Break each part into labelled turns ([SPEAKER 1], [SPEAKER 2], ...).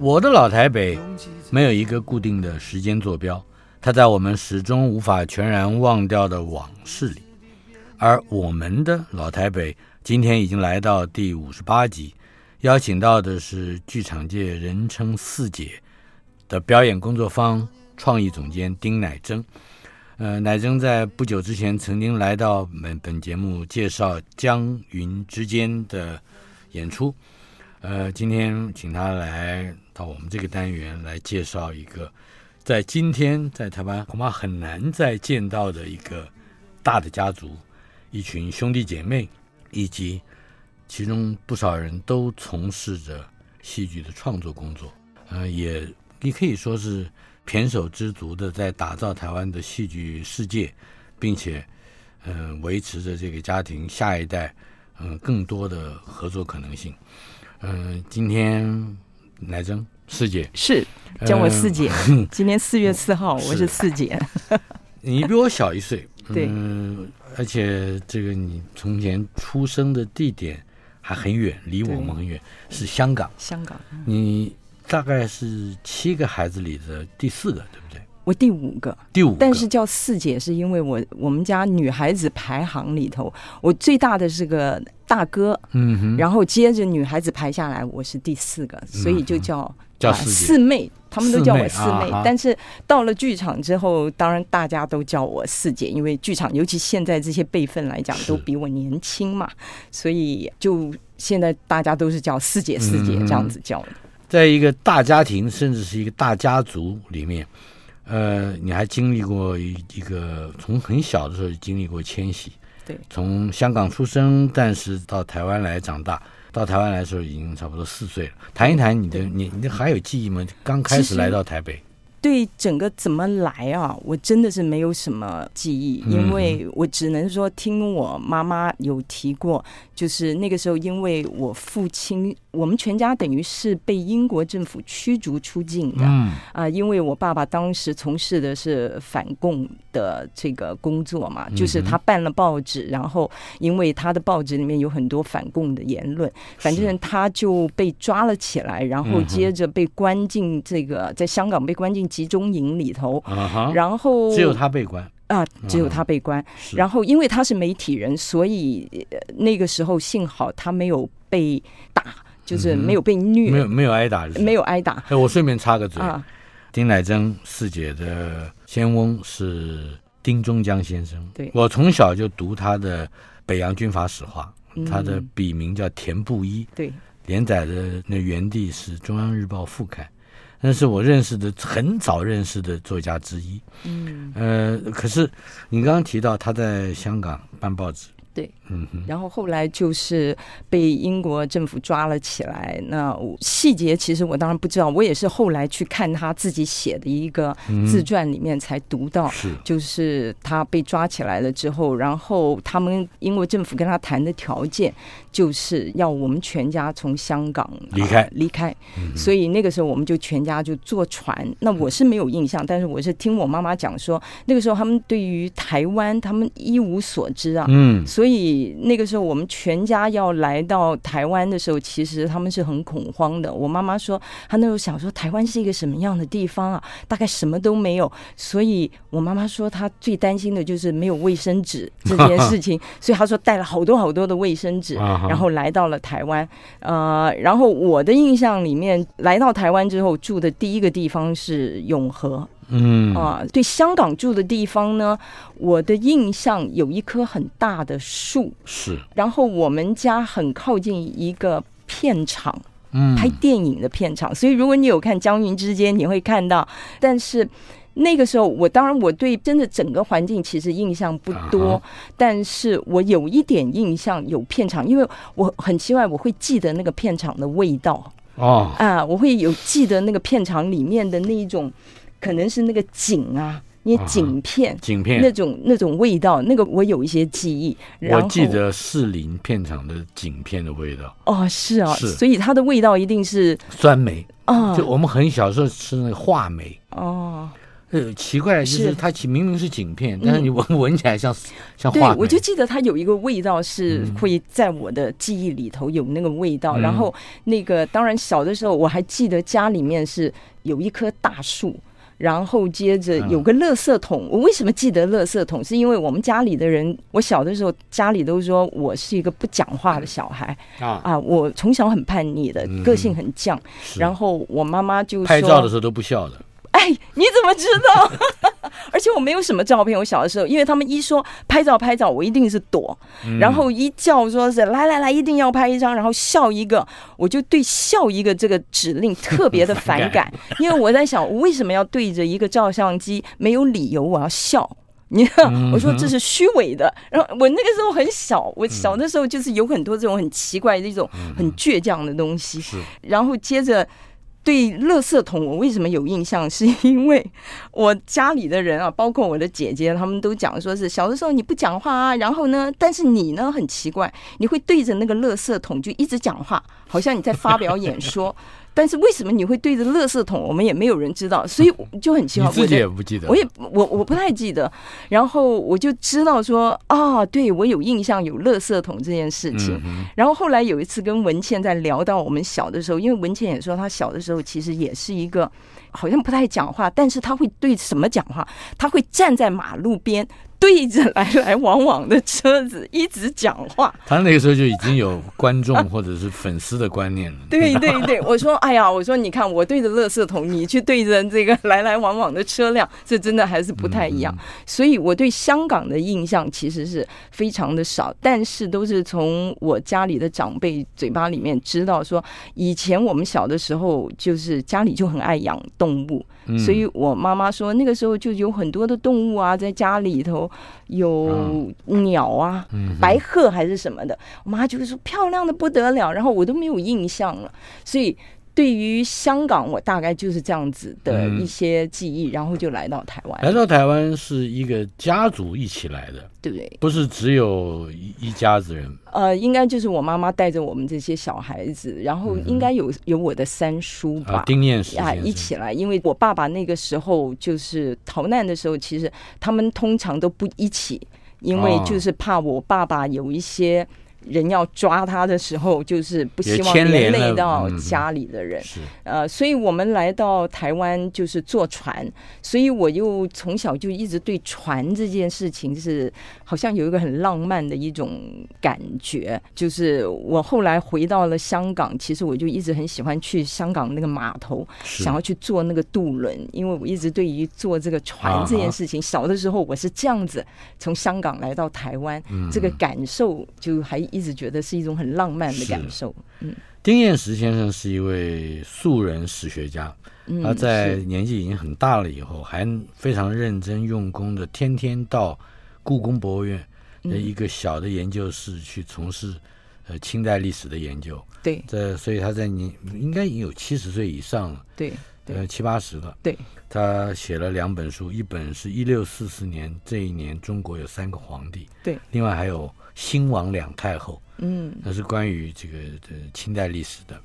[SPEAKER 1] 我的老台北没有一个固定的时间坐标，它在我们始终无法全然忘掉的往事里。而我们的老台北今天已经来到第五十八集，邀请到的是剧场界人称“四姐”的表演工作坊创意总监丁乃真。呃，乃真在不久之前曾经来到本本节目介绍《江云之间》的演出。呃，今天请他来到我们这个单元来介绍一个，在今天在台湾恐怕很难再见到的一个大的家族，一群兄弟姐妹，以及其中不少人都从事着戏剧的创作工作，呃，也你可以说是胼手胝足的在打造台湾的戏剧世界，并且，嗯、维持着这个家庭下一代，嗯、更多的合作可能性。嗯、呃，今天来真四姐
[SPEAKER 2] 是叫我四姐。呃、今天四月四号，我是四姐。
[SPEAKER 1] 你比我小一岁，
[SPEAKER 2] 对，
[SPEAKER 1] 嗯，而且这个你从前出生的地点还很远，离我们很远，是香港。
[SPEAKER 2] 香港，
[SPEAKER 1] 你大概是七个孩子里的第四个，对不对？
[SPEAKER 2] 我第五个，
[SPEAKER 1] 第五个，
[SPEAKER 2] 但是叫四姐是因为我我们家女孩子排行里头，我最大的是个大哥，
[SPEAKER 1] 嗯哼，
[SPEAKER 2] 然后接着女孩子排下来，我是第四个，所以就叫、
[SPEAKER 1] 嗯、叫四
[SPEAKER 2] 妹，他们都叫我四妹。
[SPEAKER 1] 四妹。啊、
[SPEAKER 2] 但是到了剧场之后，当然大家都叫我四姐，因为剧场尤其现在这些辈分来讲，都比我年轻嘛，所以就现在大家都是叫四姐四姐这样子叫的、嗯。
[SPEAKER 1] 在一个大家庭，甚至是一个大家族里面。呃，你还经历过一一个从很小的时候就经历过迁徙，
[SPEAKER 2] 对，
[SPEAKER 1] 从香港出生，但是到台湾来长大，到台湾来的时候已经差不多四岁了。谈一谈你的，你你还有记忆吗？刚开始来到台北。
[SPEAKER 2] 对整个怎么来啊？我真的是没有什么记忆，因为我只能说听我妈妈有提过，就是那个时候因为我父亲，我们全家等于是被英国政府驱逐出境的，啊、呃，因为我爸爸当时从事的是反共的这个工作嘛，就是他办了报纸，然后因为他的报纸里面有很多反共的言论，反正他就被抓了起来，然后接着被关进这个在香港被关进。集中营里头，uh 然后
[SPEAKER 1] 只有他被关。
[SPEAKER 2] 啊，只有他被关。Uh 然后因为他是媒体人，所以那个时候幸好他没有被打，就是没有被虐，
[SPEAKER 1] 没有没有挨打，
[SPEAKER 2] 没有挨打。
[SPEAKER 1] 哎，我顺便插个嘴，
[SPEAKER 2] 啊、
[SPEAKER 1] 丁乃真四姐的先翁是丁中江先生。
[SPEAKER 2] 对，
[SPEAKER 1] 我从小就读他的《北洋军阀史话》，
[SPEAKER 2] 嗯、
[SPEAKER 1] 他的笔名叫田布衣。
[SPEAKER 2] 对，
[SPEAKER 1] 连载的那原地是《中央日报》副刊。那是我认识的很早认识的作家之一，
[SPEAKER 2] 嗯，
[SPEAKER 1] 呃，可是你刚刚提到他在香港办报纸。
[SPEAKER 2] 对，
[SPEAKER 1] 嗯，
[SPEAKER 2] 然后后来就是被英国政府抓了起来。那细节其实我当然不知道，我也是后来去看他自己写的一个自传里面才读到，
[SPEAKER 1] 是
[SPEAKER 2] 就是他被抓起来了之后，然后他们英国政府跟他谈的条件就是要我们全家从香港
[SPEAKER 1] 离开
[SPEAKER 2] 离开，所以那个时候我们就全家就坐船。那我是没有印象，但是我是听我妈妈讲说，那个时候他们对于台湾他们一无所知啊，
[SPEAKER 1] 嗯。
[SPEAKER 2] 所以那个时候，我们全家要来到台湾的时候，其实他们是很恐慌的。我妈妈说，她那时候想说，台湾是一个什么样的地方啊？大概什么都没有。所以我妈妈说，她最担心的就是没有卫生纸 这件事情。所以她说带了好多好多的卫生纸，然后来到了台湾。呃，然后我的印象里面，来到台湾之后住的第一个地方是永和。
[SPEAKER 1] 嗯
[SPEAKER 2] 啊，对香港住的地方呢，我的印象有一棵很大的树，
[SPEAKER 1] 是，
[SPEAKER 2] 然后我们家很靠近一个片场，
[SPEAKER 1] 嗯，
[SPEAKER 2] 拍电影的片场，所以如果你有看《江云之间》，你会看到，但是。那个时候，我当然我对真的整个环境其实印象不多，uh huh. 但是我有一点印象有片场，因为我很奇怪，我会记得那个片场的味道
[SPEAKER 1] 哦、oh.
[SPEAKER 2] 啊，我会有记得那个片场里面的那一种，可能是那个景啊，那些景片，
[SPEAKER 1] 景、uh. 片
[SPEAKER 2] 那种那种味道，那个我有一些记忆。
[SPEAKER 1] 我记得士林片场的景片的味道
[SPEAKER 2] 哦，是啊，
[SPEAKER 1] 是
[SPEAKER 2] 所以它的味道一定是
[SPEAKER 1] 酸梅
[SPEAKER 2] 啊，
[SPEAKER 1] 就我们很小时候吃那个话梅
[SPEAKER 2] 哦。
[SPEAKER 1] 呃，奇怪，就是它明明是景片，但是你闻闻起来像像话。
[SPEAKER 2] 对，我就记得它有一个味道是会在我的记忆里头有那个味道。然后那个当然小的时候我还记得家里面是有一棵大树，然后接着有个垃圾桶。我为什么记得垃圾桶？是因为我们家里的人，我小的时候家里都说我是一个不讲话的小孩啊啊，我从小很叛逆的，个性很犟。然后我妈妈就
[SPEAKER 1] 拍照的时候都不笑的。
[SPEAKER 2] 哎，你怎么知道？而且我没有什么照片。我小的时候，因为他们一说拍照拍照，我一定是躲。嗯、然后一叫说是来来来，一定要拍一张，然后笑一个，我就对笑一个这个指令特别的反感。感因为我在想，我为什么要对着一个照相机？没有理由我要笑。你看，我说这是虚伪的。然后我那个时候很小，我小的时候就是有很多这种很奇怪的一种很倔强的东西。
[SPEAKER 1] 是，
[SPEAKER 2] 然后接着。对，垃圾桶我为什么有印象？是因为我家里的人啊，包括我的姐姐，他们都讲说是小的时候你不讲话啊，然后呢，但是你呢很奇怪，你会对着那个垃圾桶就一直讲话，好像你在发表演说。但是为什么你会对着垃圾桶？我们也没有人知道，所以 就很奇怪。
[SPEAKER 1] 我自己也不记得，
[SPEAKER 2] 我也我我不太记得。然后我就知道说啊，对我有印象有垃圾桶这件事情。嗯、然后后来有一次跟文倩在聊到我们小的时候，因为文倩也说她小的时候其实也是一个好像不太讲话，但是她会对什么讲话？她会站在马路边。对着来来往往的车子一直讲话，
[SPEAKER 1] 他那个时候就已经有观众或者是粉丝的观念了。
[SPEAKER 2] 对对对，我说哎呀，我说你看我对着垃圾桶，你去对着这个来来往往的车辆，这真的还是不太一样。所以我对香港的印象其实是非常的少，但是都是从我家里的长辈嘴巴里面知道说，以前我们小的时候就是家里就很爱养动物。所以我妈妈说，那个时候就有很多的动物啊，在家里头有鸟啊，白鹤还是什么的，我妈就是说漂亮的不得了，然后我都没有印象了，所以。对于香港，我大概就是这样子的一些记忆，嗯、然后就来到台湾。
[SPEAKER 1] 来到台湾是一个家族一起来的，
[SPEAKER 2] 对，
[SPEAKER 1] 不对？不是只有一一家子人。
[SPEAKER 2] 呃，应该就是我妈妈带着我们这些小孩子，然后应该有有我的三叔吧，
[SPEAKER 1] 啊、丁念时
[SPEAKER 2] 啊一起来。因为我爸爸那个时候就是逃难的时候，其实他们通常都不一起，因为就是怕我爸爸有一些。人要抓他的时候，就是不希望连累到家里的人。嗯、是，呃，所以我们来到台湾就是坐船，所以我又从小就一直对船这件事情是好像有一个很浪漫的一种感觉。就是我后来回到了香港，其实我就一直很喜欢去香港那个码头，想要去坐那个渡轮，因为我一直对于坐这个船这件事情，啊、小的时候我是这样子从香港来到台湾，嗯、这个感受就还。一直觉得是一种很浪漫的感受。嗯，
[SPEAKER 1] 丁彦石先生是一位素人史学家，他、嗯、在年纪已经很大了以后，还非常认真用功的，天天到故宫博物院的一个小的研究室去从事呃清代历史的研究。
[SPEAKER 2] 对，
[SPEAKER 1] 这所以他在年应该已经有七十岁以上了。
[SPEAKER 2] 对，
[SPEAKER 1] 呃七八十了。
[SPEAKER 2] 对，
[SPEAKER 1] 他写了两本书，一本是一六四四年这一年中国有三个皇帝。
[SPEAKER 2] 对，
[SPEAKER 1] 另外还有。兴亡两太后，
[SPEAKER 2] 嗯，
[SPEAKER 1] 那是关于这个的清代历史的。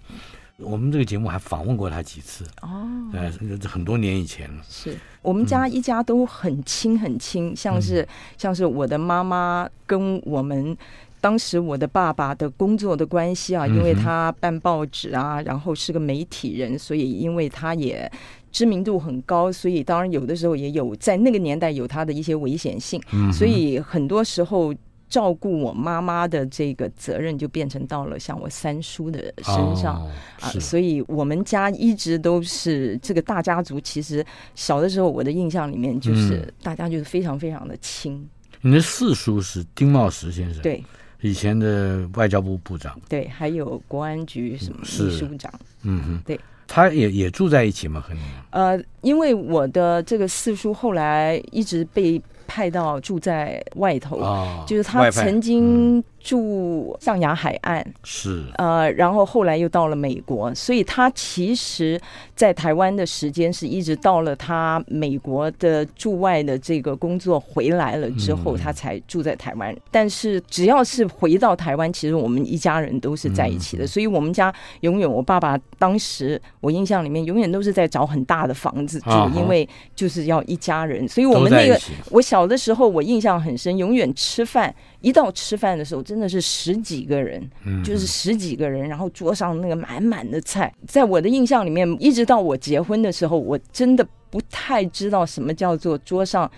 [SPEAKER 1] 我们这个节目还访问过他几次。
[SPEAKER 2] 哦，
[SPEAKER 1] 呃，很多年以前了。
[SPEAKER 2] 是。我们家一家都很亲很亲，嗯、像是像是我的妈妈跟我们当时我的爸爸的工作的关系啊，因为他办报纸啊，然后是个媒体人，所以因为他也知名度很高，所以当然有的时候也有在那个年代有他的一些危险性，嗯、所以很多时候。照顾我妈妈的这个责任就变成到了像我三叔的身上、
[SPEAKER 1] 哦、
[SPEAKER 2] 啊，所以我们家一直都是这个大家族。其实小的时候，我的印象里面就是大家就是非常非常的亲。嗯、
[SPEAKER 1] 你的四叔是丁茂石先生，
[SPEAKER 2] 对，
[SPEAKER 1] 以前的外交部部长，
[SPEAKER 2] 对，还有国安局什么秘书长，
[SPEAKER 1] 嗯哼，
[SPEAKER 2] 对，
[SPEAKER 1] 他也也住在一起吗？和你？
[SPEAKER 2] 呃，因为我的这个四叔后来一直被派到住在外头，
[SPEAKER 1] 哦、
[SPEAKER 2] 就是他曾经住象牙海岸，
[SPEAKER 1] 是。
[SPEAKER 2] 呃，然后后来又到了美国，所以他其实在台湾的时间是一直到了他美国的驻外的这个工作回来了之后，他才住在台湾。嗯、但是只要是回到台湾，其实我们一家人都是在一起的，嗯、所以我们家永远，我爸爸当时我印象里面永远都是在找很大的房子住，哦、因为就是要一家人，所以我们那个我小的时候我印象很深，永远吃饭。一到吃饭的时候，真的是十几个人，就是十几个人，然后桌上那个满满的菜，在我的印象里面，一直到我结婚的时候，我真的不太知道什么叫做桌上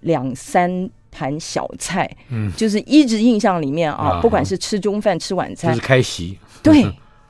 [SPEAKER 2] 两三盘小菜，嗯，就是一直印象里面啊，不管是吃中饭、吃晚餐，
[SPEAKER 1] 就是开席，
[SPEAKER 2] 对。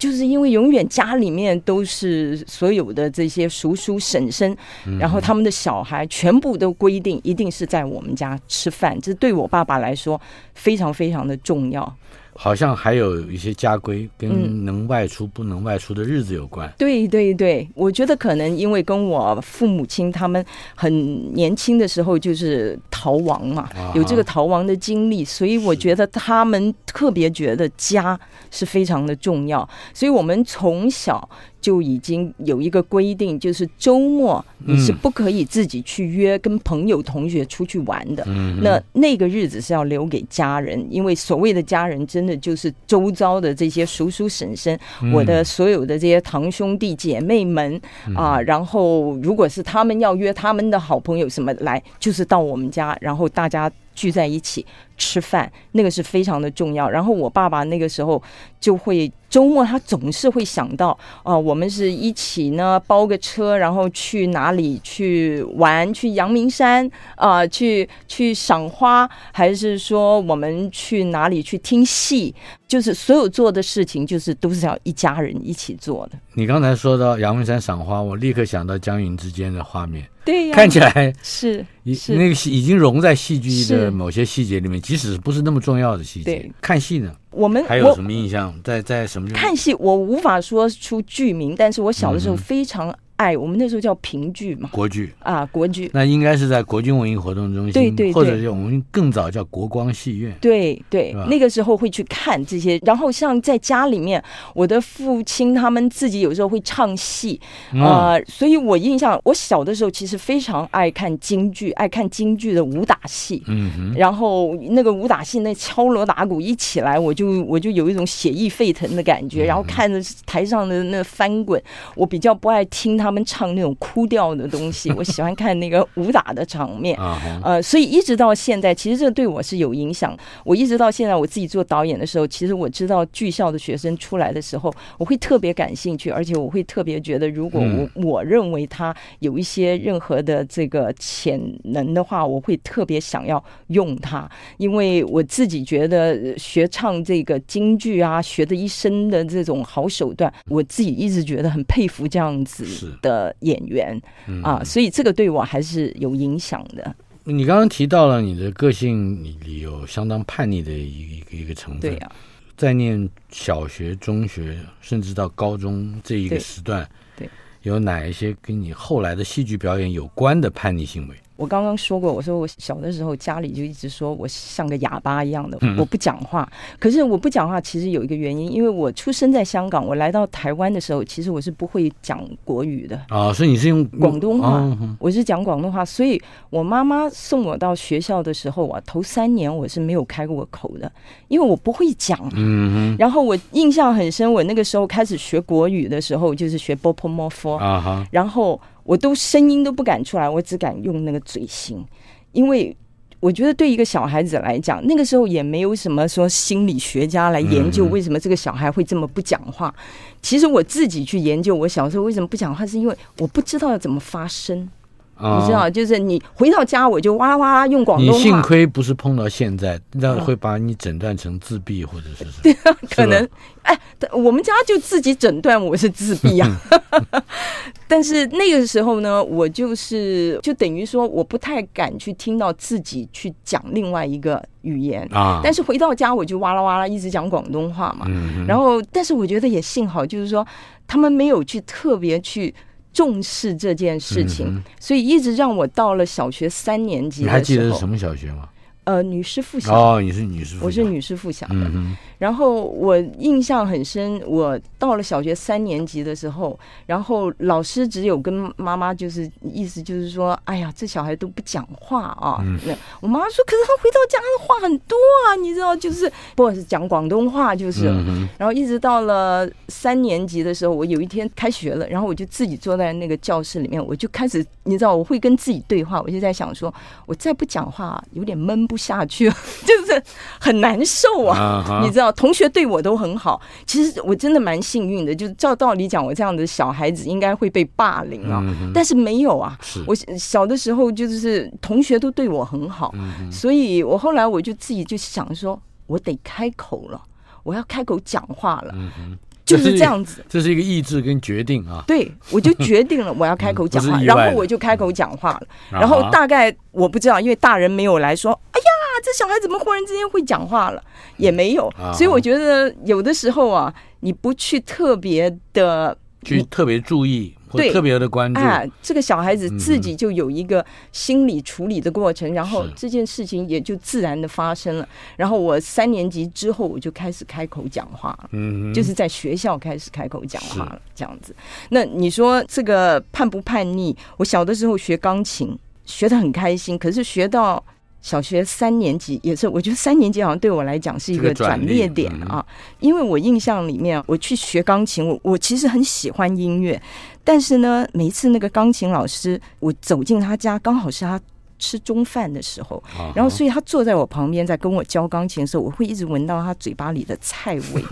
[SPEAKER 2] 就是因为永远家里面都是所有的这些叔叔婶婶，然后他们的小孩全部都规定一定是在我们家吃饭，这对我爸爸来说非常非常的重要。
[SPEAKER 1] 好像还有一些家规跟能外出不能外出的日子有关。嗯。
[SPEAKER 2] 对对对，我觉得可能因为跟我父母亲他们很年轻的时候就是逃亡嘛，有这个逃亡的经历，所以我觉得他们特别觉得家是非常的重要，所以我们从小。就已经有一个规定，就是周末你是不可以自己去约跟朋友同学出去玩的。嗯、那那个日子是要留给家人，因为所谓的家人，真的就是周遭的这些叔叔婶婶，嗯、我的所有的这些堂兄弟姐妹们、嗯、啊。然后，如果是他们要约他们的好朋友什么来，就是到我们家，然后大家聚在一起吃饭，那个是非常的重要。然后我爸爸那个时候就会。周末他总是会想到，啊、呃，我们是一起呢包个车，然后去哪里去玩？去阳明山啊、呃，去去赏花，还是说我们去哪里去听戏？就是所有做的事情，就是都是要一家人一起做的。
[SPEAKER 1] 你刚才说到阳明山赏花，我立刻想到江云之间的画面。
[SPEAKER 2] 对呀，
[SPEAKER 1] 看起来
[SPEAKER 2] 是是
[SPEAKER 1] 那个戏已经融在戏剧的某些细节里面，即使不是那么重要的细节。
[SPEAKER 2] 对，
[SPEAKER 1] 看戏呢，
[SPEAKER 2] 我们
[SPEAKER 1] 还有什么印象？在在什么
[SPEAKER 2] 看戏？我无法说出剧名，但是我小的时候非常。哎，我们那时候叫评剧嘛，
[SPEAKER 1] 国剧
[SPEAKER 2] 啊，国剧。
[SPEAKER 1] 那应该是在国军文艺活动中心，
[SPEAKER 2] 对对对，
[SPEAKER 1] 或者是我们更早叫国光戏院。
[SPEAKER 2] 对对，那个时候会去看这些。然后像在家里面，我的父亲他们自己有时候会唱戏啊，所以我印象，我小的时候其实非常爱看京剧，爱看京剧的武打戏。嗯哼。然后那个武打戏，那敲锣打鼓一起来，我就我就有一种血液沸腾的感觉。然后看着台上的那翻滚，我比较不爱听他。他们唱那种哭调的东西，我喜欢看那个武打的场面，呃，所以一直到现在，其实这对我是有影响。我一直到现在，我自己做导演的时候，其实我知道剧校的学生出来的时候，我会特别感兴趣，而且我会特别觉得，如果我我认为他有一些任何的这个潜能的话，我会特别想要用他，因为我自己觉得学唱这个京剧啊，学的一身的这种好手段，我自己一直觉得很佩服这样子。的演员啊，所以这个对我还是有影响的。
[SPEAKER 1] 你刚刚提到了你的个性里有相当叛逆的一一个一个成分。
[SPEAKER 2] 对呀，
[SPEAKER 1] 在念小学、中学，甚至到高中这一个时段，
[SPEAKER 2] 对，
[SPEAKER 1] 有哪一些跟你后来的戏剧表演有关的叛逆行为？
[SPEAKER 2] 我刚刚说过，我说我小的时候家里就一直说我像个哑巴一样的，我不讲话。可是我不讲话其实有一个原因，因为我出生在香港，我来到台湾的时候，其实我是不会讲国语的
[SPEAKER 1] 啊，所以你是用
[SPEAKER 2] 广东话，我是讲广东话。所以我妈妈送我到学校的时候啊，头三年我是没有开过口的，因为我不会讲。嗯，然后我印象很深，我那个时候开始学国语的时候，就是学波泼摩佛啊，然后。我都声音都不敢出来，我只敢用那个嘴型，因为我觉得对一个小孩子来讲，那个时候也没有什么说心理学家来研究为什么这个小孩会这么不讲话。其实我自己去研究，我小时候为什么不讲话，是因为我不知道要怎么发声。哦、你知道，就是你回到家我就哇啦哇啦用广东话。
[SPEAKER 1] 你幸亏不是碰到现在，那会把你诊断成自闭或者是什么？
[SPEAKER 2] 对啊，可能哎，我们家就自己诊断我是自闭啊。但是那个时候呢，我就是就等于说，我不太敢去听到自己去讲另外一个语言啊。但是回到家我就哇啦哇啦一直讲广东话嘛。嗯。然后，但是我觉得也幸好，就是说他们没有去特别去。重视这件事情，嗯、所以一直让我到了小学三年级。你
[SPEAKER 1] 还记得是什么小学吗？
[SPEAKER 2] 呃，女师附小
[SPEAKER 1] 哦，你是女师附小，
[SPEAKER 2] 我是女师附小的。嗯然后我印象很深，我到了小学三年级的时候，然后老师只有跟妈妈就是意思就是说，哎呀，这小孩都不讲话啊。嗯、那我妈妈说，可是他回到家的话很多啊，你知道，就是不是讲广东话，就是。嗯、然后一直到了三年级的时候，我有一天开学了，然后我就自己坐在那个教室里面，我就开始，你知道，我会跟自己对话，我就在想说，我再不讲话，有点闷不下去，就是很难受啊，啊你知道。同学对我都很好，其实我真的蛮幸运的。就是照道理讲，我这样的小孩子应该会被霸凌啊，嗯、但是没有啊。我小的时候就是同学都对我很好，嗯、所以我后来我就自己就想说，我得开口了，我要开口讲话了。嗯 就是这样子，
[SPEAKER 1] 这是一个意志跟决定啊。
[SPEAKER 2] 对，我就 决定了，我要开口讲话，然后我就开口讲话了。然后大概我不知道，因为大人没有来说，哎呀，这小孩怎么忽然之间会讲话了？也没有，所以我觉得有的时候啊，你不去特别的
[SPEAKER 1] 去特别注意。对，特别的关注啊，
[SPEAKER 2] 这个小孩子自己就有一个心理处理的过程，嗯、然后这件事情也就自然的发生了。然后我三年级之后，我就开始开口讲话了，嗯，就是在学校开始开口讲话了，这样子。那你说这个叛不叛逆？我小的时候学钢琴，学的很开心，可是学到。小学三年级也是，我觉得三年级好像对我来讲是一个转捩点啊，因为我印象里面，我去学钢琴，我我其实很喜欢音乐，但是呢，每一次那个钢琴老师，我走进他家，刚好是他吃中饭的时候，然后所以他坐在我旁边，在跟我教钢琴的时候，我会一直闻到他嘴巴里的菜味，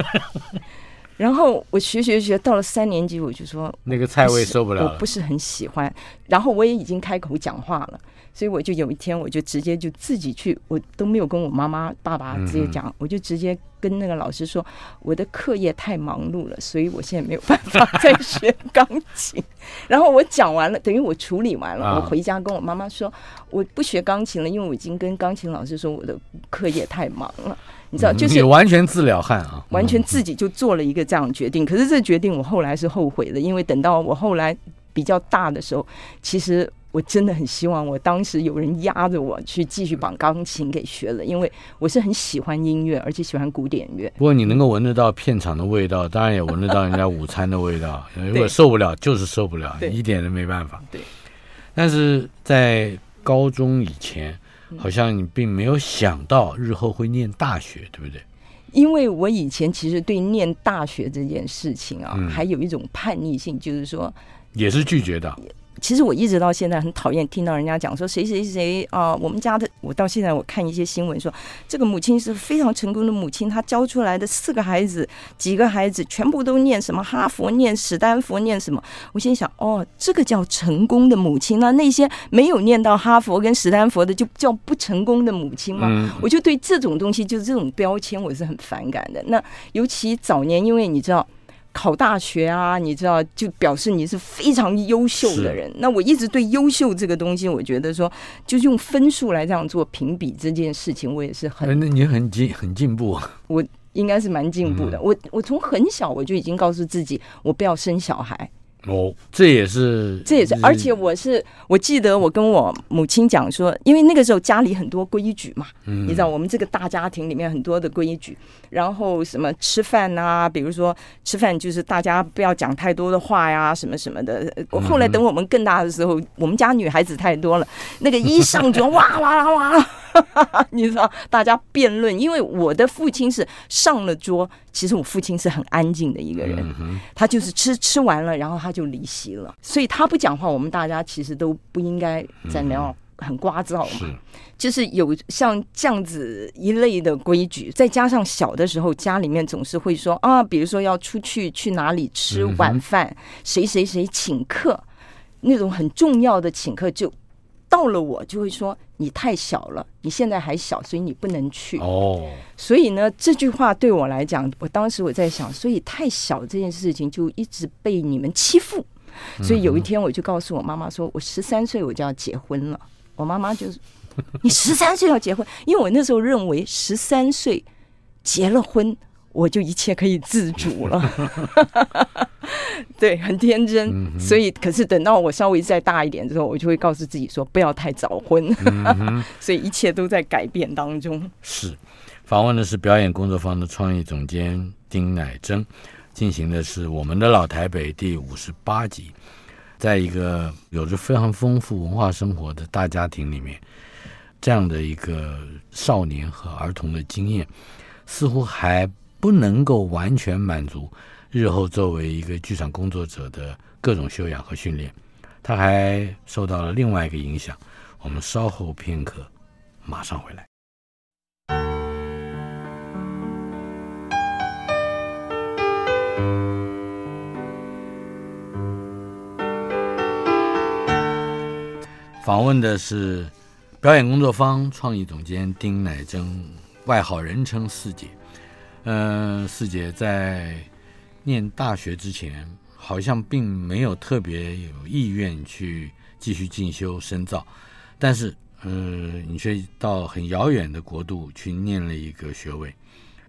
[SPEAKER 2] 然后我学学学到了三年级，我就说
[SPEAKER 1] 那个菜味受不了，
[SPEAKER 2] 我不是很喜欢，然后我也已经开口讲话了。所以我就有一天，我就直接就自己去，我都没有跟我妈妈、爸爸直接讲，我就直接跟那个老师说，我的课业太忙碌了，所以我现在没有办法再学钢琴。然后我讲完了，等于我处理完了，我回家跟我妈妈说，我不学钢琴了，因为我已经跟钢琴老师说我的课业太忙了，你知道，就是
[SPEAKER 1] 完全自了汉啊，
[SPEAKER 2] 完全自己就做了一个这样的决定。可是这决定我后来是后悔的，因为等到我后来比较大的时候，其实。我真的很希望我当时有人压着我去继续把钢琴给学了，因为我是很喜欢音乐，而且喜欢古典乐。
[SPEAKER 1] 不过你能够闻得到片场的味道，当然也闻得到人家午餐的味道。如果受不了，就是受不了，一点都没办法。
[SPEAKER 2] 对。
[SPEAKER 1] 但是在高中以前，好像你并没有想到日后会念大学，对不对？
[SPEAKER 2] 因为我以前其实对念大学这件事情啊，还有一种叛逆性，就是说，
[SPEAKER 1] 也是拒绝的。
[SPEAKER 2] 其实我一直到现在很讨厌听到人家讲说谁谁谁啊，我们家的，我到现在我看一些新闻说这个母亲是非常成功的母亲，她教出来的四个孩子，几个孩子全部都念什么哈佛，念史丹佛，念什么？我心想哦，这个叫成功的母亲，那那些没有念到哈佛跟史丹佛的就叫不成功的母亲吗？我就对这种东西，就是这种标签，我是很反感的。那尤其早年，因为你知道。考大学啊，你知道，就表示你是非常优秀的人。那我一直对优秀这个东西，我觉得说，就用分数来这样做评比这件事情，我也是很……
[SPEAKER 1] 那你很进很进步啊！
[SPEAKER 2] 我应该是蛮进步的。我我从很小我就已经告诉自己，我不要生小孩。
[SPEAKER 1] 哦，这也是，
[SPEAKER 2] 这也是，而且我是，我记得我跟我母亲讲说，因为那个时候家里很多规矩嘛，嗯，你知道我们这个大家庭里面很多的规矩，然后什么吃饭啊，比如说吃饭就是大家不要讲太多的话呀，什么什么的。后来等我们更大的时候，我们家女孩子太多了，那个一上桌哇哇哇哇。你知道，大家辩论，因为我的父亲是上了桌，其实我父亲是很安静的一个人，他就是吃吃完了，然后他就离席了，所以他不讲话，我们大家其实都不应该在那样很聒噪嘛，就是有像这样子一类的规矩，再加上小的时候家里面总是会说啊，比如说要出去去哪里吃晚饭，谁谁谁请客。那种很重要的请客，就到了我就会说你太小了，你现在还小，所以你不能去。
[SPEAKER 1] 哦，
[SPEAKER 2] 所以呢，这句话对我来讲，我当时我在想，所以太小这件事情就一直被你们欺负。所以有一天我就告诉我妈妈说，我十三岁我就要结婚了。我妈妈就是，你十三岁要结婚，因为我那时候认为十三岁结了婚。我就一切可以自主了，对，很天真。嗯、所以，可是等到我稍微再大一点之后，我就会告诉自己说，不要太早婚。嗯、所以一切都在改变当中。
[SPEAKER 1] 是，访问的是表演工作坊的创意总监丁乃真，进行的是我们的老台北第五十八集，在一个有着非常丰富文化生活的大家庭里面，这样的一个少年和儿童的经验，似乎还。不能够完全满足日后作为一个剧场工作者的各种修养和训练，他还受到了另外一个影响。我们稍后片刻，马上回来。访问的是表演工作坊创意总监丁乃真，外号人称四姐。嗯、呃，四姐在念大学之前，好像并没有特别有意愿去继续进修深造，但是，呃，你却到很遥远的国度去念了一个学位，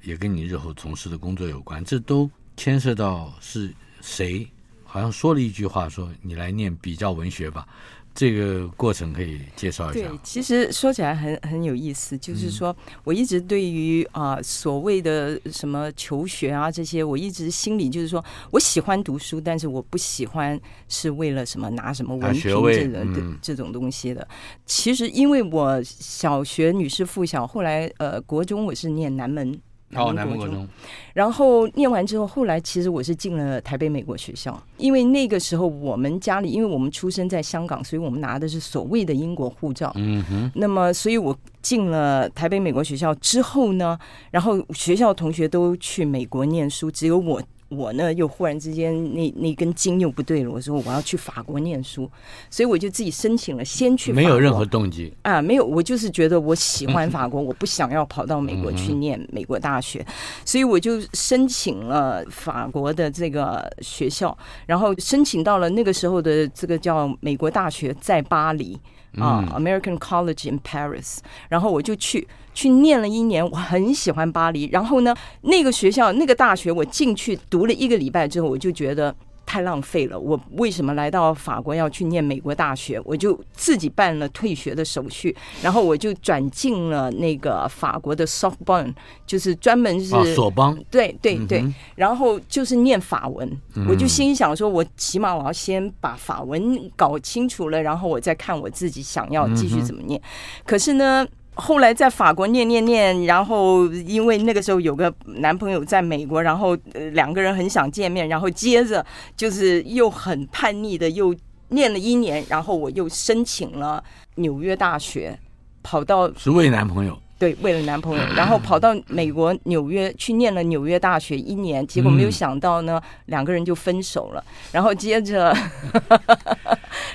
[SPEAKER 1] 也跟你日后从事的工作有关，这都牵涉到是谁，好像说了一句话，说你来念比较文学吧。这个过程可以介绍一下。
[SPEAKER 2] 对，其实说起来很很有意思，就是说我一直对于啊、呃、所谓的什么求学啊这些，我一直心里就是说我喜欢读书，但是我不喜欢是为了什么拿什么文凭这个、嗯、这种东西的。其实因为我小学女师附小，后来呃国中我是念南门。
[SPEAKER 1] 哦，南门国中，
[SPEAKER 2] 然后念完之后，后来其实我是进了台北美国学校，因为那个时候我们家里，因为我们出生在香港，所以我们拿的是所谓的英国护照。嗯哼。那么，所以我进了台北美国学校之后呢，然后学校同学都去美国念书，只有我。我呢，又忽然之间那那根筋又不对了。我说我要去法国念书，所以我就自己申请了，先去。
[SPEAKER 1] 没有任何动机
[SPEAKER 2] 啊，没有，我就是觉得我喜欢 法国，我不想要跑到美国去念美国大学，所以我就申请了法国的这个学校，然后申请到了那个时候的这个叫美国大学，在巴黎。啊、uh，American College in Paris，然后我就去去念了一年，我很喜欢巴黎。然后呢，那个学校那个大学，我进去读了一个礼拜之后，我就觉得。太浪费了！我为什么来到法国要去念美国大学？我就自己办了退学的手续，然后我就转进了那个法国的 softbone 就是专门是、
[SPEAKER 1] 啊、索邦。
[SPEAKER 2] 对对对、嗯，然后就是念法文。嗯、我就心想说，我起码我要先把法文搞清楚了，然后我再看我自己想要继续怎么念。嗯、可是呢？后来在法国念念念，然后因为那个时候有个男朋友在美国，然后两个人很想见面，然后接着就是又很叛逆的又念了一年，然后我又申请了纽约大学，跑到
[SPEAKER 1] 是为男朋友。
[SPEAKER 2] 对，为了男朋友，然后跑到美国纽约去念了纽约大学一年，结果没有想到呢，嗯、两个人就分手了。然后接着，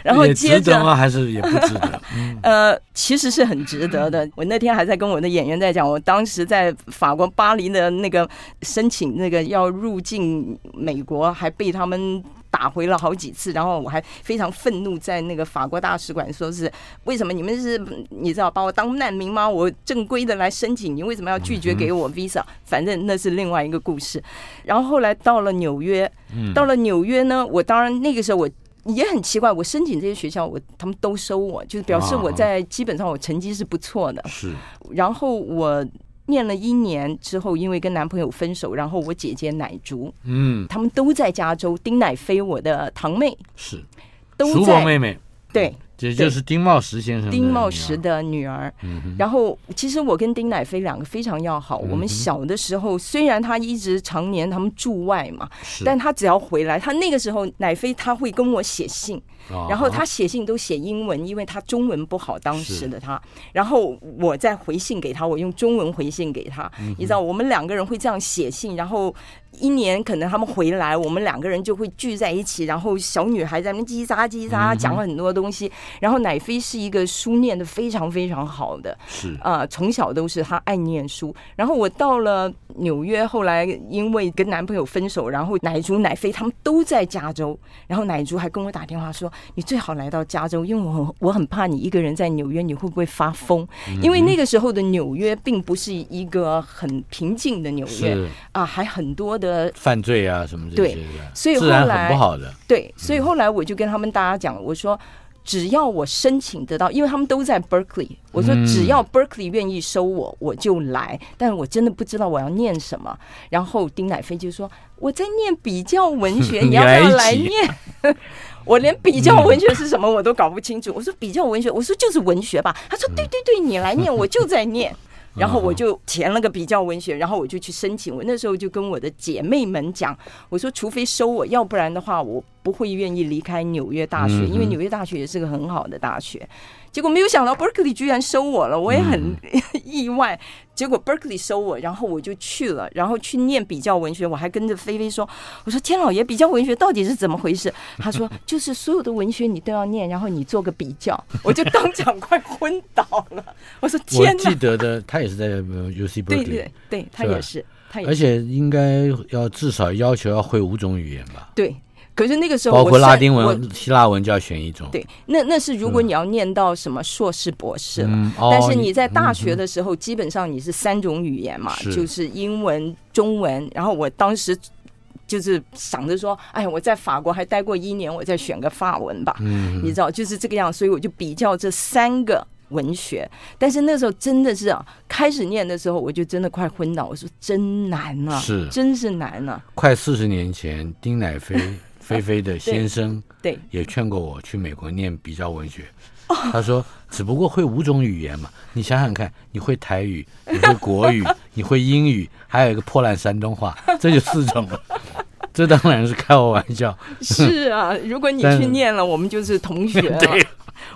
[SPEAKER 2] 然后接着，
[SPEAKER 1] 值得吗？还是也不值得？
[SPEAKER 2] 嗯、呃，其实是很值得的。我那天还在跟我的演员在讲，我当时在法国巴黎的那个申请那个要入境美国，还被他们。打回了好几次，然后我还非常愤怒，在那个法国大使馆说是为什么你们是你知道把我当难民吗？我正规的来申请，你为什么要拒绝给我 visa？反正那是另外一个故事。然后后来到了纽约，到了纽约呢，我当然那个时候我也很奇怪，我申请这些学校，我他们都收我，就是表示我在基本上我成绩是不错的。是，然后我。念了一年之后，因为跟男朋友分手，然后我姐姐乃竹，嗯，他们都在加州。丁乃飞，我的堂妹
[SPEAKER 1] 是，
[SPEAKER 2] 都在
[SPEAKER 1] 妹妹，
[SPEAKER 2] 对。
[SPEAKER 1] 这就是丁茂石先生，
[SPEAKER 2] 丁茂石的女儿。嗯、然后，其实我跟丁乃飞两个非常要好。嗯、我们小的时候，虽然他一直常年他们驻外嘛，但他只要回来，他那个时候乃飞他会跟我写信，哦、然后他写信都写英文，因为他中文不好，当时的他。然后我再回信给他，我用中文回信给他。嗯、你知道，我们两个人会这样写信，然后一年可能他们回来，我们两个人就会聚在一起，然后小女孩在那叽喳叽喳讲了很多东西。然后奶飞是一个书念的非常非常好的，
[SPEAKER 1] 是
[SPEAKER 2] 啊、呃，从小都是她爱念书。然后我到了纽约，后来因为跟男朋友分手，然后奶竹、奶飞他们都在加州。然后奶竹还跟我打电话说：“你最好来到加州，因为我我很怕你一个人在纽约，你会不会发疯？因为那个时候的纽约并不是一个很平静的纽约啊，还很多的。”呃，
[SPEAKER 1] 犯罪啊什么这些的，
[SPEAKER 2] 所以后来
[SPEAKER 1] 很不好的。
[SPEAKER 2] 对，所以后来我就跟他们大家讲，我说只要我申请得到，因为他们都在 Berkeley，我说只要 Berkeley 愿意收我，我就来。但是我真的不知道我要念什么。然后丁乃飞就说我在念比较文学，你要不要来念？我连比较文学是什么我都搞不清楚。我说比较文学，我说就是文学吧。他说对对对，你来念，我就在念。然后我就填了个比较文学，然后我就去申请。我那时候就跟我的姐妹们讲，我说除非收我，要不然的话我不会愿意离开纽约大学，因为纽约大学也是个很好的大学。结果没有想到 Berkeley 居然收我了，我也很 意外。结果 Berkeley 收我，然后我就去了，然后去念比较文学。我还跟着菲菲说：“我说天老爷，比较文学到底是怎么回事？”他说：“ 就是所有的文学你都要念，然后你做个比较。”我就当场快昏倒了。我说：“天哪！”
[SPEAKER 1] 我记得的，他也是在 UC Berkeley，
[SPEAKER 2] 对对对，他也是，他也是，
[SPEAKER 1] 而且应该要至少要求要会五种语言吧？
[SPEAKER 2] 对。可是那个时候，
[SPEAKER 1] 包括拉丁文、希腊文就要选一种。
[SPEAKER 2] 对，那那是如果你要念到什么硕士、博士了。嗯哦、但是你在大学的时候，基本上你是三种语言嘛，是就是英文、中文。然后我当时就是想着说，哎，我在法国还待过一年，我再选个法文吧。嗯，你知道，就是这个样，所以我就比较这三个文学。但是那时候真的是啊，开始念的时候，我就真的快昏倒。我说真难啊，
[SPEAKER 1] 是，
[SPEAKER 2] 真是难啊。
[SPEAKER 1] 快四十年前，丁乃飞。菲菲的先生
[SPEAKER 2] 对
[SPEAKER 1] 也劝过我去美国念比较文学，他说只不过会五种语言嘛，你想想看，你会台语，你会国语，你会英语，还有一个破烂山东话，这就四种了。这当然是开我玩笑。
[SPEAKER 2] 是啊，如果你去念了，我们就是同学了。对。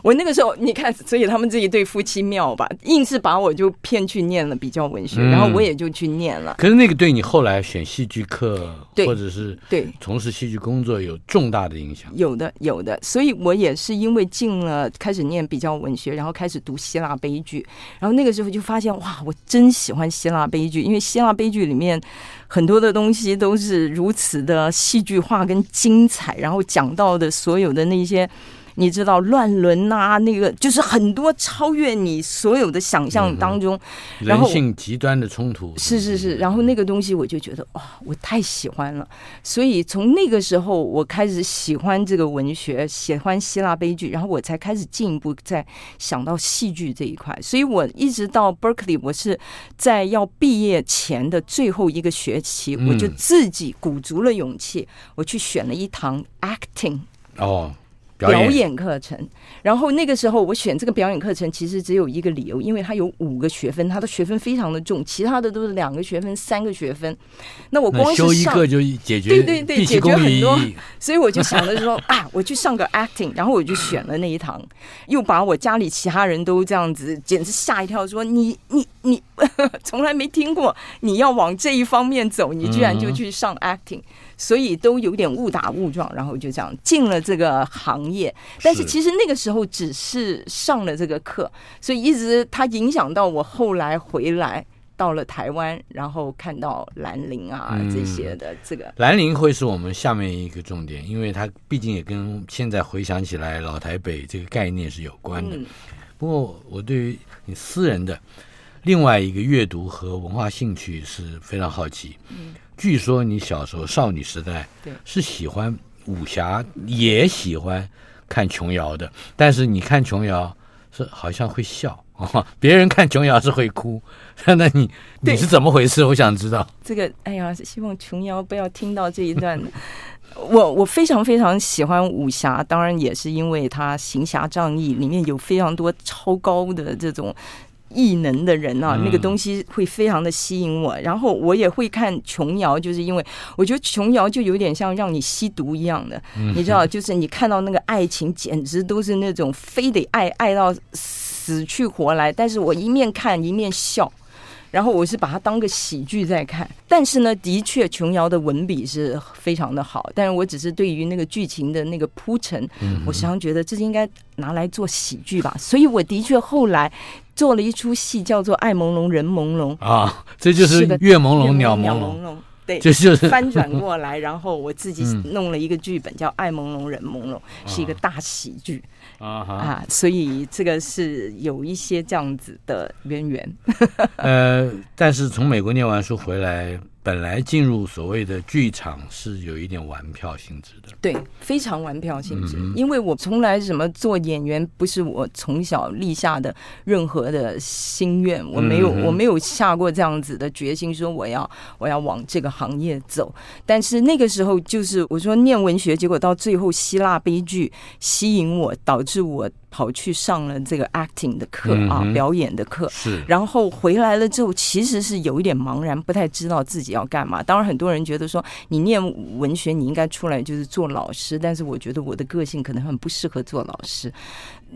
[SPEAKER 2] 我那个时候，你看，所以他们这一对夫妻妙吧，硬是把我就骗去念了比较文学，嗯、然后我也就去念了。
[SPEAKER 1] 可是那个对你后来选戏剧课，或者是
[SPEAKER 2] 对
[SPEAKER 1] 从事戏剧工作有重大的影响。
[SPEAKER 2] 有的，有的。所以我也是因为进了开始念比较文学，然后开始读希腊悲剧，然后那个时候就发现哇，我真喜欢希腊悲剧，因为希腊悲剧里面很多的东西都是如此的戏剧化跟精彩，然后讲到的所有的那些。你知道乱伦啊，那个就是很多超越你所有的想象当中，
[SPEAKER 1] 嗯、人性极端的冲突。
[SPEAKER 2] 是是是，然后那个东西我就觉得哇，我太喜欢了。所以从那个时候我开始喜欢这个文学，喜欢希腊悲剧，然后我才开始进一步在想到戏剧这一块。所以我一直到 Berkeley，我是在要毕业前的最后一个学期，我就自己鼓足了勇气，我去选了一堂 acting。
[SPEAKER 1] 哦。
[SPEAKER 2] 表演课程，然后那个时候我选这个表演课程，其实只有一个理由，因为它有五个学分，它的学分非常的重，其他的都是两个学分、三个学分。那我光是
[SPEAKER 1] 修一个就解决，
[SPEAKER 2] 对对对，解决很多。所以我就想着说 啊，我去上个 acting，然后我就选了那一堂，又把我家里其他人都这样子，简直吓一跳，说你你你 从来没听过，你要往这一方面走，你居然就去上 acting。所以都有点误打误撞，然后就这样进了这个行业。但是其实那个时候只是上了这个课，所以一直它影响到我后来回来到了台湾，然后看到兰陵啊这些的这个。
[SPEAKER 1] 兰陵会是我们下面一个重点，因为它毕竟也跟现在回想起来老台北这个概念是有关的。不过我对于你私人的另外一个阅读和文化兴趣是非常好奇。嗯。据说你小时候少女时代是喜欢武侠，也喜欢看琼瑶的，但是你看琼瑶是好像会笑哦，别人看琼瑶是会哭，那你你是怎么回事？我想知道
[SPEAKER 2] 这个。哎呀，希望琼瑶不要听到这一段。我我非常非常喜欢武侠，当然也是因为它行侠仗义，里面有非常多超高的这种。异能的人啊，那个东西会非常的吸引我。然后我也会看琼瑶，就是因为我觉得琼瑶就有点像让你吸毒一样的，你知道，就是你看到那个爱情，简直都是那种非得爱爱到死去活来。但是我一面看一面笑，然后我是把它当个喜剧在看。但是呢，的确琼瑶的文笔是非常的好，但是我只是对于那个剧情的那个铺陈，嗯、我时常觉得这是应该拿来做喜剧吧。所以我的确后来做了一出戏，叫做《爱朦胧人朦胧》
[SPEAKER 1] 啊，这就是月朦胧鸟朦胧。
[SPEAKER 2] 对，就是翻转过来，然后我自己弄了一个剧本，叫《爱朦胧人朦胧》，是一个大喜剧啊啊，所以这个是有一些这样子的渊源。
[SPEAKER 1] 呃，但是从美国念完书回来。本来进入所谓的剧场是有一点玩票性质的，
[SPEAKER 2] 对，非常玩票性质。嗯、因为我从来什么做演员，不是我从小立下的任何的心愿，我没有，嗯、我没有下过这样子的决心，说我要我要往这个行业走。但是那个时候，就是我说念文学，结果到最后希腊悲剧吸引我，导致我。跑去上了这个 acting 的课啊，嗯、表演的课。是，然后回来了之后，其实是有一点茫然，不太知道自己要干嘛。当然，很多人觉得说你念文学，你应该出来就是做老师。但是我觉得我的个性可能很不适合做老师。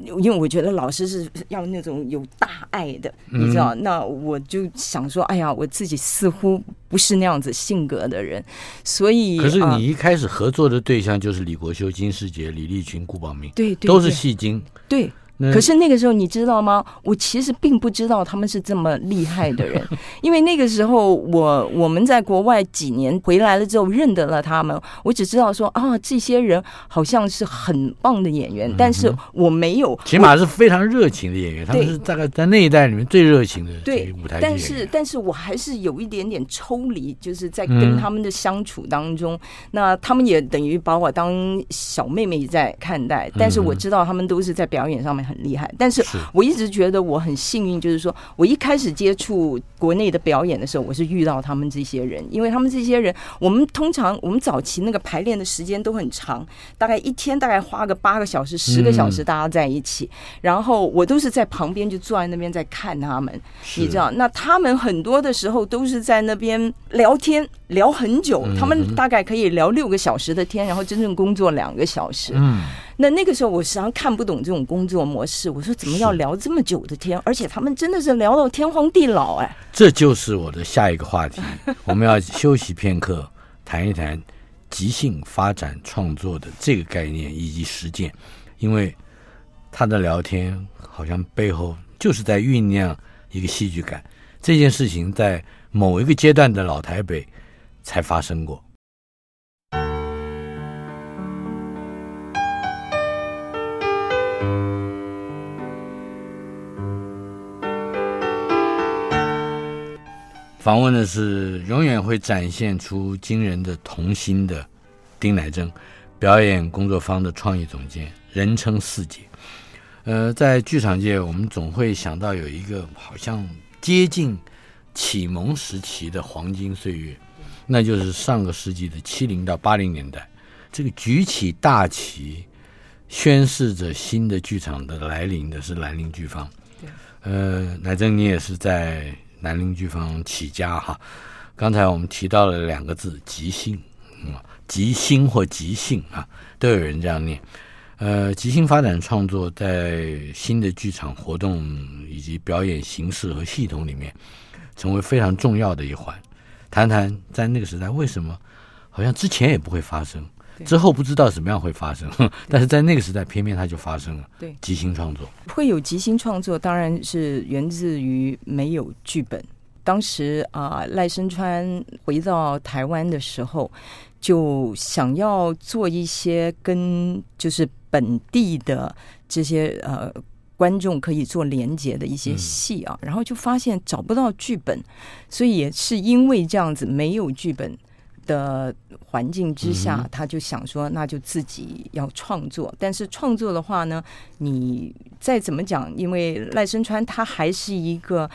[SPEAKER 2] 因为我觉得老师是要那种有大爱的，你知道？嗯、那我就想说，哎呀，我自己似乎不是那样子性格的人，所以。
[SPEAKER 1] 可是你一开始合作的对象就是李国修、金世杰、李立群、顾宝明，
[SPEAKER 2] 对，对，
[SPEAKER 1] 都是戏精，
[SPEAKER 2] 对。可是那个时候你知道吗？我其实并不知道他们是这么厉害的人，因为那个时候我我们在国外几年回来了之后认得了他们，我只知道说啊，这些人好像是很棒的演员，但是我没有，
[SPEAKER 1] 起码是非常热情的演员，他们是大概在那一代里面最热情的
[SPEAKER 2] 对
[SPEAKER 1] 舞台剧演员。
[SPEAKER 2] 但是但是我还是有一点点抽离，就是在跟他们的相处当中，那他们也等于把我当小妹妹在看待，但是我知道他们都是在表演上面。很厉害，但是我一直觉得我很幸运，就是说我一开始接触国内的表演的时候，我是遇到他们这些人，因为他们这些人，我们通常我们早期那个排练的时间都很长，大概一天大概花个八个小时、十个小时，大家在一起，然后我都是在旁边就坐在那边在看他们，你知道，那他们很多的时候都是在那边聊天聊很久，他们大概可以聊六个小时的天，然后真正工作两个小时。嗯。那那个时候我实际上看不懂这种工作模式，我说怎么要聊这么久的天？而且他们真的是聊到天荒地老哎！
[SPEAKER 1] 这就是我的下一个话题，我们要休息片刻，谈一谈即兴发展创作的这个概念以及实践，因为他的聊天好像背后就是在酝酿一个戏剧感。这件事情在某一个阶段的老台北才发生过。访问的是永远会展现出惊人的童心的丁乃真，表演工作坊的创意总监，人称四姐。呃，在剧场界，我们总会想到有一个好像接近启蒙时期的黄金岁月，那就是上个世纪的七零到八零年代。这个举起大旗，宣示着新的剧场的来临的是兰陵剧坊。呃，乃正，你也是在。兰陵剧坊起家哈，刚才我们提到了两个字“即兴”，嗯，即兴或即兴啊，都有人这样念。呃，即兴发展创作在新的剧场活动以及表演形式和系统里面，成为非常重要的一环。谈谈在那个时代为什么好像之前也不会发生，之后不知道怎么样会发生，但是在那个时代偏偏它就发生了。对，即兴创作
[SPEAKER 2] 会有即兴创作，当然是源自于没有剧本。当时啊，赖声川回到台湾的时候，就想要做一些跟就是本地的这些呃观众可以做连接的一些戏啊，然后就发现找不到剧本，所以也是因为这样子没有剧本的环境之下，他就想说，那就自己要创作。但是创作的话呢，你再怎么讲，因为赖声川他还是一个。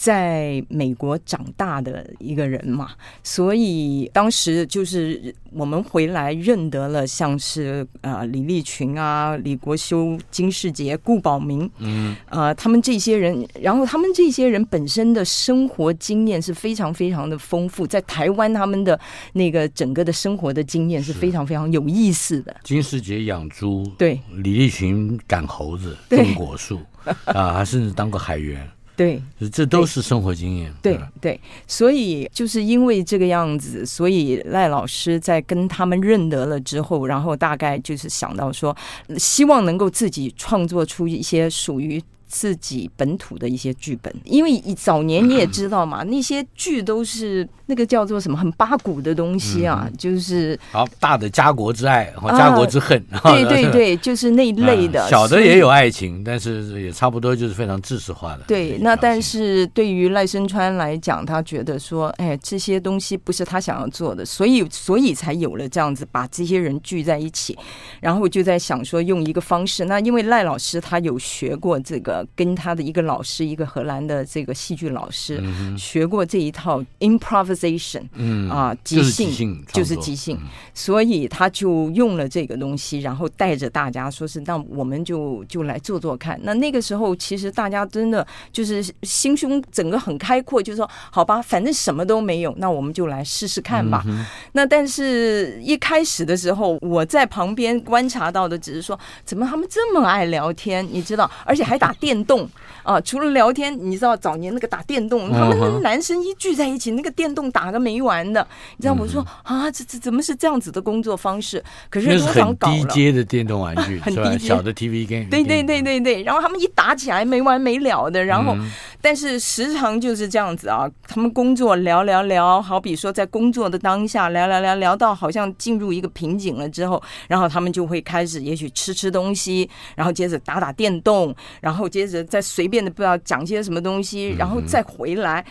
[SPEAKER 2] 在美国长大的一个人嘛，所以当时就是我们回来认得了，像是呃李立群啊、李国修、金世杰、顾宝明，嗯，呃，他们这些人，然后他们这些人本身的生活经验是非常非常的丰富，在台湾他们的那个整个的生活的经验是非常非常有意思的。
[SPEAKER 1] 金世杰养猪，
[SPEAKER 2] 对；
[SPEAKER 1] 李立群赶猴子、种果树，啊，还甚至当过海员。
[SPEAKER 2] 对，
[SPEAKER 1] 这都是生活经验。
[SPEAKER 2] 对对，所以就是因为这个样子，所以赖老师在跟他们认得了之后，然后大概就是想到说，希望能够自己创作出一些属于。自己本土的一些剧本，因为早年你也知道嘛，那些剧都是那个叫做什么很八股的东西啊，嗯、就是
[SPEAKER 1] 好大的家国之爱和家国之恨，
[SPEAKER 2] 啊、对对对，就是那一类的。
[SPEAKER 1] 小的也有爱情，但是也差不多就是非常知识化的。
[SPEAKER 2] 对，那但是对于赖声川来讲，他觉得说，哎，这些东西不是他想要做的，所以所以才有了这样子把这些人聚在一起，然后就在想说用一个方式。那因为赖老师他有学过这个。跟他的一个老师，一个荷兰的这个戏剧老师，嗯、学过这一套 improvisation，嗯啊，即兴就是即兴，嗯、所以他就用了这个东西，然后带着大家说是，那我们就就来做做看。那那个时候，其实大家真的就是心胸整个很开阔，就是说好吧，反正什么都没有，那我们就来试试看吧。嗯、那但是一开始的时候，我在旁边观察到的只是说，怎么他们这么爱聊天，你知道，而且还打电动啊！除了聊天，你知道早年那个打电动，他们男生一聚在一起，那个电动打个没完的。你知道我说啊，这这怎么是这样子的工作方式？可是多想搞
[SPEAKER 1] 低阶的电动玩具，很低阶小的 TV game。
[SPEAKER 2] 对对对对对，然后他们一打起来没完没了的，然后但是时常就是这样子啊，他们工作聊聊聊，好比说在工作的当下聊聊聊聊到好像进入一个瓶颈了之后，然后他们就会开始也许吃吃东西，然后接着打打电动，然后接着再随便的不知道讲些什么东西，然后再回来。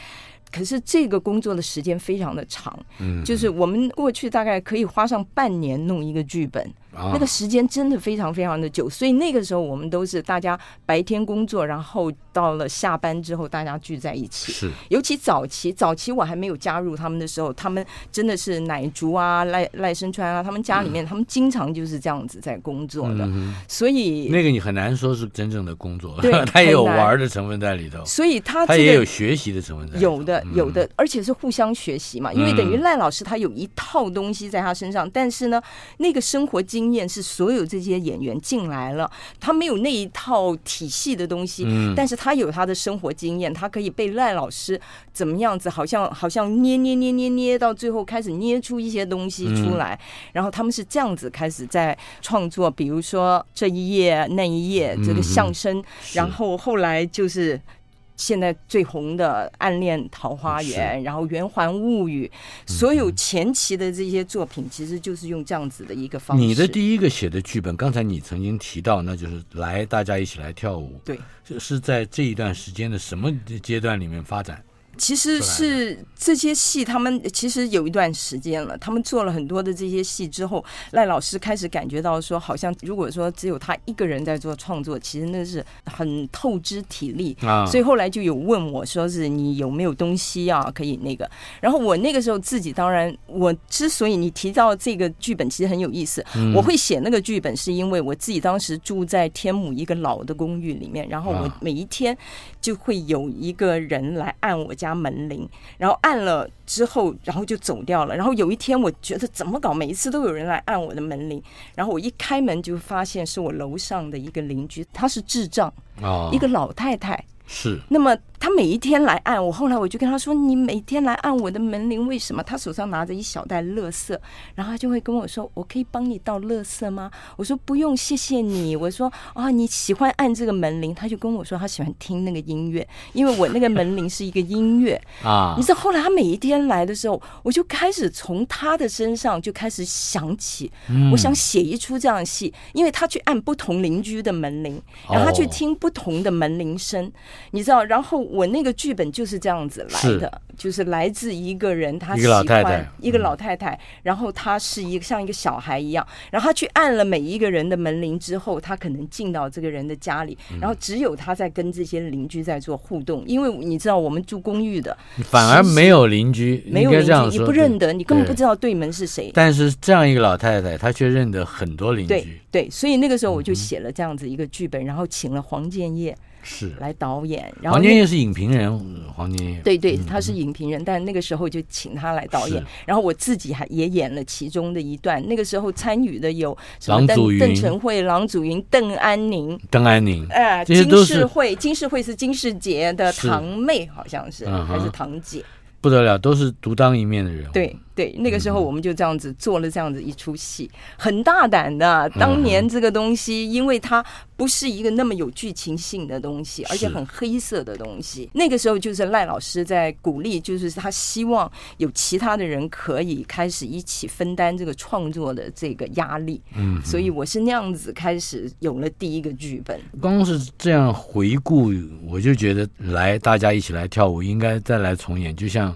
[SPEAKER 2] 可是这个工作的时间非常的长，嗯就是我们过去大概可以花上半年弄一个剧本。那个时间真的非常非常的久，所以那个时候我们都是大家白天工作，然后到了下班之后大家聚在一起。
[SPEAKER 1] 是，
[SPEAKER 2] 尤其早期，早期我还没有加入他们的时候，他们真的是奶竹啊、赖赖声川啊，他们家里面他们经常就是这样子在工作的。所以
[SPEAKER 1] 那个你很难说是真正的工作，对，他也有玩的成分在里头。
[SPEAKER 2] 所以他
[SPEAKER 1] 他也有学习的成分在里头。
[SPEAKER 2] 有的有的，而且是互相学习嘛，因为等于赖老师他有一套东西在他身上，但是呢，那个生活经验是所有这些演员进来了，他没有那一套体系的东西，嗯，但是他有他的生活经验，他可以被赖老师怎么样子，好像好像捏捏捏捏捏，到最后开始捏出一些东西出来，嗯，然后他们是这样子开始在创作，比如说这一页那一页这个相声，嗯，然后后来就是。现在最红的《暗恋桃花源》，然后《圆环物语》，所有前期的这些作品，其实就是用这样子的一个方式。
[SPEAKER 1] 你的第一个写的剧本，刚才你曾经提到，那就是来大家一起来跳舞。
[SPEAKER 2] 对，
[SPEAKER 1] 就是在这一段时间的什么阶段里面发展？
[SPEAKER 2] 其实是这些戏，他们其实有一段时间了。他们做了很多的这些戏之后，赖老师开始感觉到说，好像如果说只有他一个人在做创作，其实那是很透支体力啊。所以后来就有问我说：“是你有没有东西啊，可以那个？”然后我那个时候自己当然，我之所以你提到这个剧本，其实很有意思。我会写那个剧本，是因为我自己当时住在天母一个老的公寓里面，然后我每一天就会有一个人来按我家。家门铃，然后按了之后，然后就走掉了。然后有一天，我觉得怎么搞，每一次都有人来按我的门铃。然后我一开门就发现是我楼上的一个邻居，她是智障，哦，一个老太太。
[SPEAKER 1] 是。
[SPEAKER 2] 那么。他每一天来按我，后来我就跟他说：“你每天来按我的门铃，为什么？”他手上拿着一小袋垃圾，然后他就会跟我说：“我可以帮你倒垃圾吗？”我说：“不用，谢谢你。”我说：“啊，你喜欢按这个门铃？”他就跟我说：“他喜欢听那个音乐，因为我那个门铃是一个音乐啊。”你知道，后来他每一天来的时候，我就开始从他的身上就开始想起，我想写一出这样的戏，因为他去按不同邻居的门铃，然后他去听不同的门铃声，你知道，然后。我那个剧本就是这样子来的，就是来自一个人，他喜欢一个老太太，一个老太太，然后他是一个像一个小孩一样，然后他去按了每一个人的门铃之后，他可能进到这个人的家里，然后只有他在跟这些邻居在做互动，因为你知道我们住公寓的，
[SPEAKER 1] 反而没有邻居，
[SPEAKER 2] 没有邻居，你不认得，你根本不知道对门是谁。
[SPEAKER 1] 但是这样一个老太太，她却认得很多邻居，
[SPEAKER 2] 对对，所以那个时候我就写了这样子一个剧本，然后请了黄建业。
[SPEAKER 1] 是
[SPEAKER 2] 来导演。然后
[SPEAKER 1] 黄建业是影评人，黄建业
[SPEAKER 2] 对对，他是影评人，嗯、但那个时候就请他来导演。然后我自己还也演了其中的一段。那个时候参与的有什么邓邓晨慧、郎祖云、邓安宁、
[SPEAKER 1] 邓安宁，
[SPEAKER 2] 哎、呃，金世慧，金世慧是金世杰的堂妹，好像是、
[SPEAKER 1] 嗯、
[SPEAKER 2] 还是堂姐。
[SPEAKER 1] 不得了，都是独当一面的人。
[SPEAKER 2] 对对，那个时候我们就这样子做了这样子一出戏，很大胆的。当年这个东西，因为它不是一个那么有剧情性的东西，而且很黑色的东西。那个时候就是赖老师在鼓励，就是他希望有其他的人可以开始一起分担这个创作的这个压力。嗯，所以我是那样子开始有了第一个剧本。
[SPEAKER 1] 光是这样回顾，我就觉得来大家一起来跳舞，应该再来重演，就像。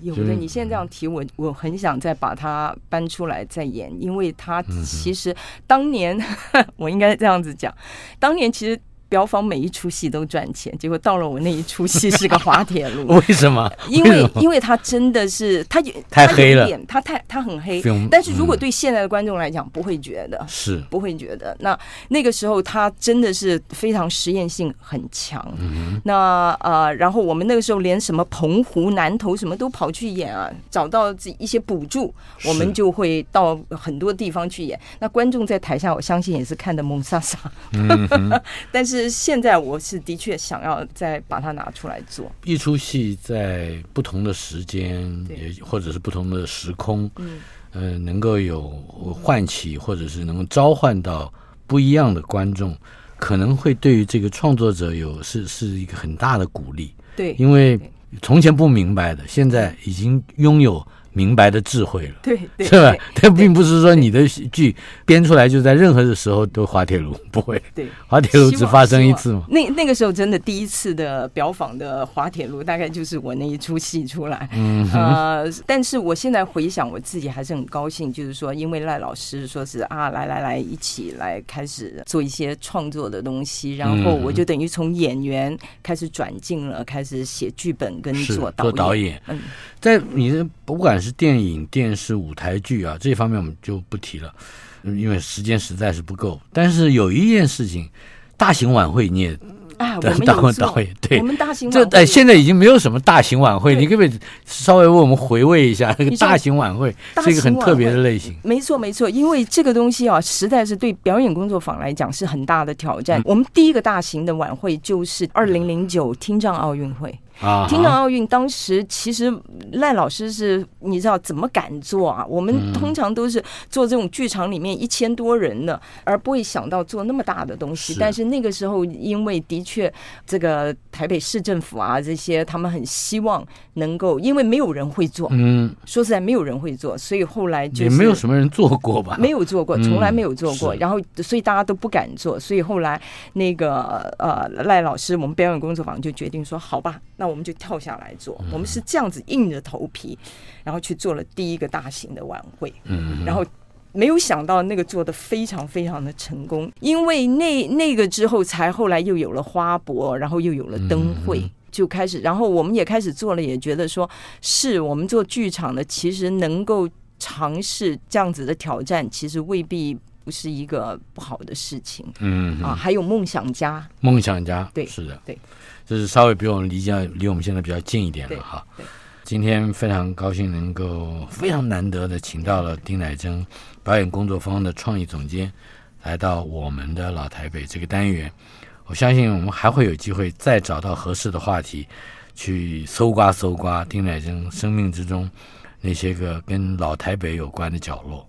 [SPEAKER 2] 有的，你现在这样提我，我很想再把它搬出来再演，因为它其实当年 我应该这样子讲，当年其实。标方每一出戏都赚钱，结果到了我那一出戏是个滑铁卢。
[SPEAKER 1] 为什么？
[SPEAKER 2] 因为因为他真的是他
[SPEAKER 1] 太黑了，
[SPEAKER 2] 他太他很黑。但是如果对现在的观众来讲，不会觉得是不会觉得。那那个时候他真的是非常实验性很强。那呃，然后我们那个时候连什么澎湖、南投什么都跑去演啊，找到一些补助，我们就会到很多地方去演。那观众在台下，我相信也是看的懵萨萨。但是。是现在，我是的确想要再把它拿出来做
[SPEAKER 1] 一出戏，在不同的时间，也或者是不同的时空，嗯，呃，能够有唤起，或者是能够召唤到不一样的观众，可能会对于这个创作者有是是一个很大的鼓励。
[SPEAKER 2] 对，
[SPEAKER 1] 因为从前不明白的，现在已经拥有。明白的智慧了，
[SPEAKER 2] 对，对
[SPEAKER 1] 是吧？但 并不是说你的剧编出来就在任何的时候都滑铁卢，不会。
[SPEAKER 2] 对，
[SPEAKER 1] 滑铁卢只发生一次嘛。
[SPEAKER 2] 那那个时候真的第一次的表坊的滑铁卢，大概就是我那一出戏出来。嗯，呃，但是我现在回想，我自己还是很高兴，就是说，因为赖老师说是啊，来来来，一起来开始做一些创作的东西，然后我就等于从演员开始转进了，开始写剧本跟做导演。做导演，嗯，
[SPEAKER 1] 在你的不管是。电影、电视、舞台剧啊，这方面我们就不提了，因为时间实在是不够。但是有一件事情，大型晚会你也
[SPEAKER 2] 啊，我们有做，
[SPEAKER 1] 对，
[SPEAKER 2] 我们大型晚会
[SPEAKER 1] 这哎，现在已经没有什么大型晚会，你可不可以稍微为我们回味一下那个大型晚会是一个很特别的类型？
[SPEAKER 2] 没错，没错，因为这个东西啊，实在是对表演工作坊来讲是很大的挑战。嗯、我们第一个大型的晚会就是二零零九听障奥运会。啊！听障奥运当时其实赖老师是你知道怎么敢做啊？我们通常都是做这种剧场里面一千多人的，而不会想到做那么大的东西。但是那个时候，因为的确这个台北市政府啊这些，他们很希望能够，因为没有人会做。嗯，说实在没有人会做，所以后来就
[SPEAKER 1] 也没有什么人做过吧？
[SPEAKER 2] 没有做过，从来没有做过。然后所以大家都不敢做，所以后来那个呃赖老师，我们表演工作坊就决定说，好吧，那。我们就跳下来做，我们是这样子硬着头皮，然后去做了第一个大型的晚会。嗯，然后没有想到那个做的非常非常的成功，因为那那个之后才后来又有了花博，然后又有了灯会，就开始，然后我们也开始做了，也觉得说是我们做剧场的，其实能够尝试这样子的挑战，其实未必不是一个不好的事情。嗯。啊，还有梦想家，
[SPEAKER 1] 梦想家，
[SPEAKER 2] 对，
[SPEAKER 1] 是的，
[SPEAKER 2] 对。
[SPEAKER 1] 就是稍微比我们离家离我们现在比较近一点了哈。今天非常高兴能够非常难得的请到了丁乃真表演工作坊的创意总监来到我们的老台北这个单元。我相信我们还会有机会再找到合适的话题去搜刮搜刮丁乃真生命之中那些个跟老台北有关的角落。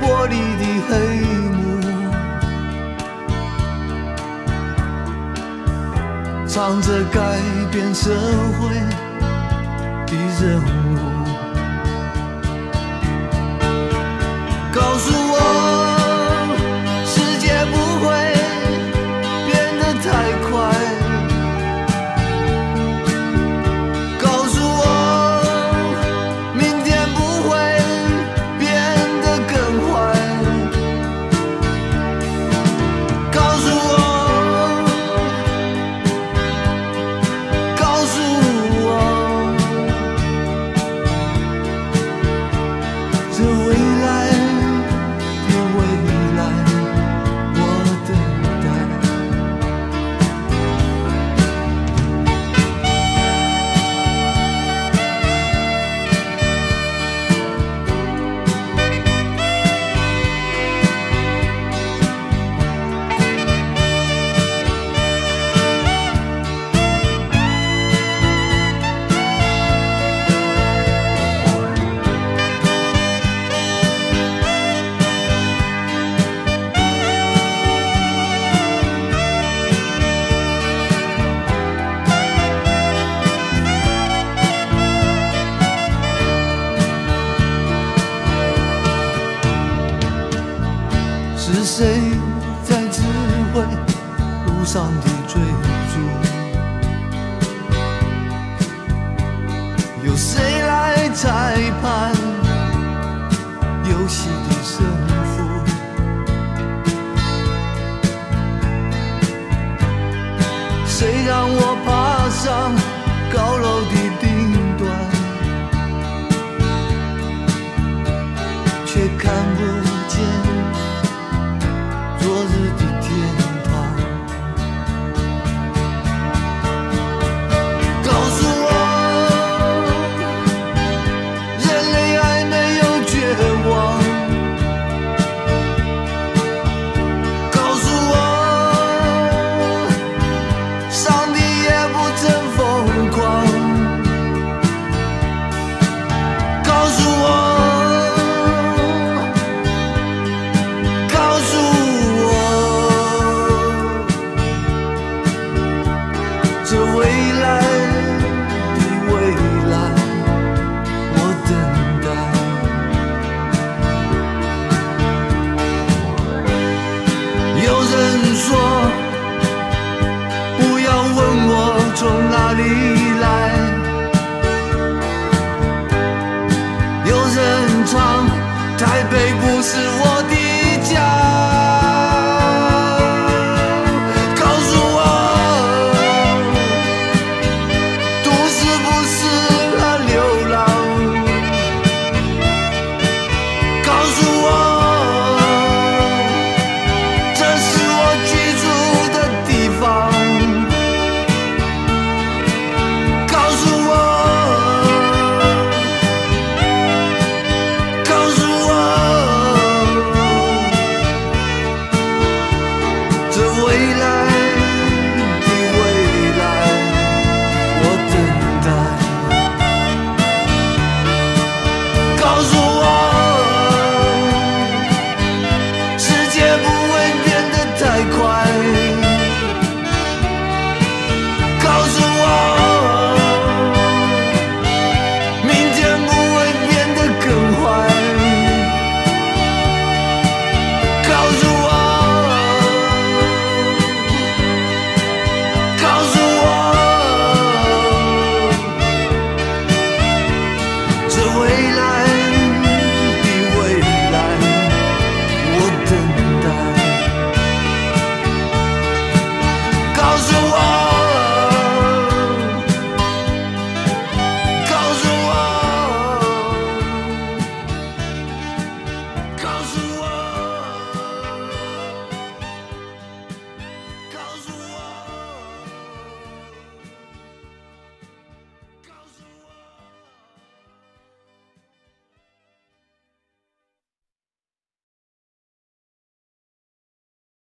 [SPEAKER 3] 玻璃的黑幕。藏着改变社会的人物，台北不